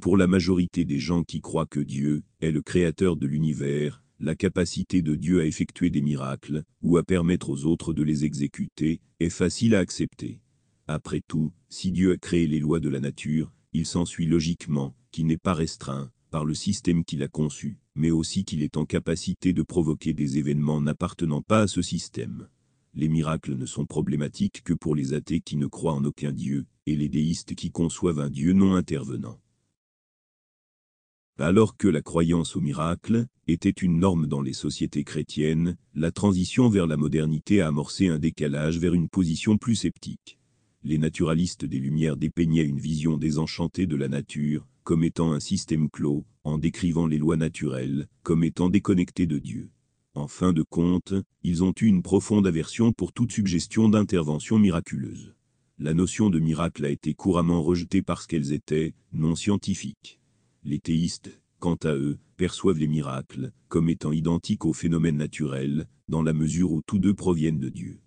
Pour la majorité des gens qui croient que Dieu est le créateur de l'univers, la capacité de Dieu à effectuer des miracles, ou à permettre aux autres de les exécuter, est facile à accepter. Après tout, si Dieu a créé les lois de la nature, il s'ensuit logiquement qu'il n'est pas restreint par le système qu'il a conçu, mais aussi qu'il est en capacité de provoquer des événements n'appartenant pas à ce système. Les miracles ne sont problématiques que pour les athées qui ne croient en aucun Dieu, et les déistes qui conçoivent un Dieu non intervenant. Alors que la croyance au miracle était une norme dans les sociétés chrétiennes, la transition vers la modernité a amorcé un décalage vers une position plus sceptique. Les naturalistes des Lumières dépeignaient une vision désenchantée de la nature, comme étant un système clos, en décrivant les lois naturelles, comme étant déconnectées de Dieu. En fin de compte, ils ont eu une profonde aversion pour toute suggestion d'intervention miraculeuse. La notion de miracle a été couramment rejetée parce qu'elles étaient non scientifiques. Les théistes, quant à eux, perçoivent les miracles comme étant identiques aux phénomènes naturels, dans la mesure où tous deux proviennent de Dieu.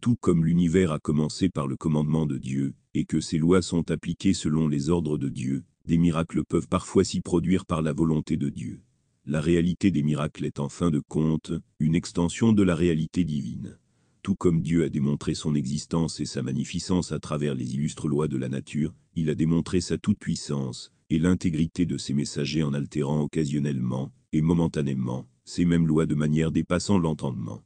Tout comme l'univers a commencé par le commandement de Dieu, et que ses lois sont appliquées selon les ordres de Dieu, des miracles peuvent parfois s'y produire par la volonté de Dieu. La réalité des miracles est en fin de compte, une extension de la réalité divine. Tout comme Dieu a démontré son existence et sa magnificence à travers les illustres lois de la nature, il a démontré sa toute-puissance et l'intégrité de ses messagers en altérant occasionnellement et momentanément ces mêmes lois de manière dépassant l'entendement.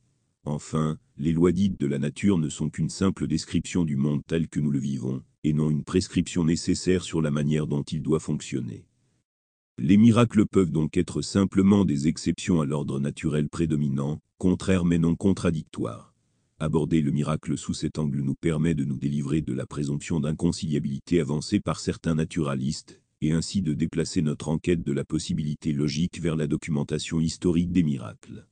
Enfin, les lois dites de la nature ne sont qu'une simple description du monde tel que nous le vivons, et non une prescription nécessaire sur la manière dont il doit fonctionner. Les miracles peuvent donc être simplement des exceptions à l'ordre naturel prédominant, contraires mais non contradictoires. Aborder le miracle sous cet angle nous permet de nous délivrer de la présomption d'inconciliabilité avancée par certains naturalistes, et ainsi de déplacer notre enquête de la possibilité logique vers la documentation historique des miracles.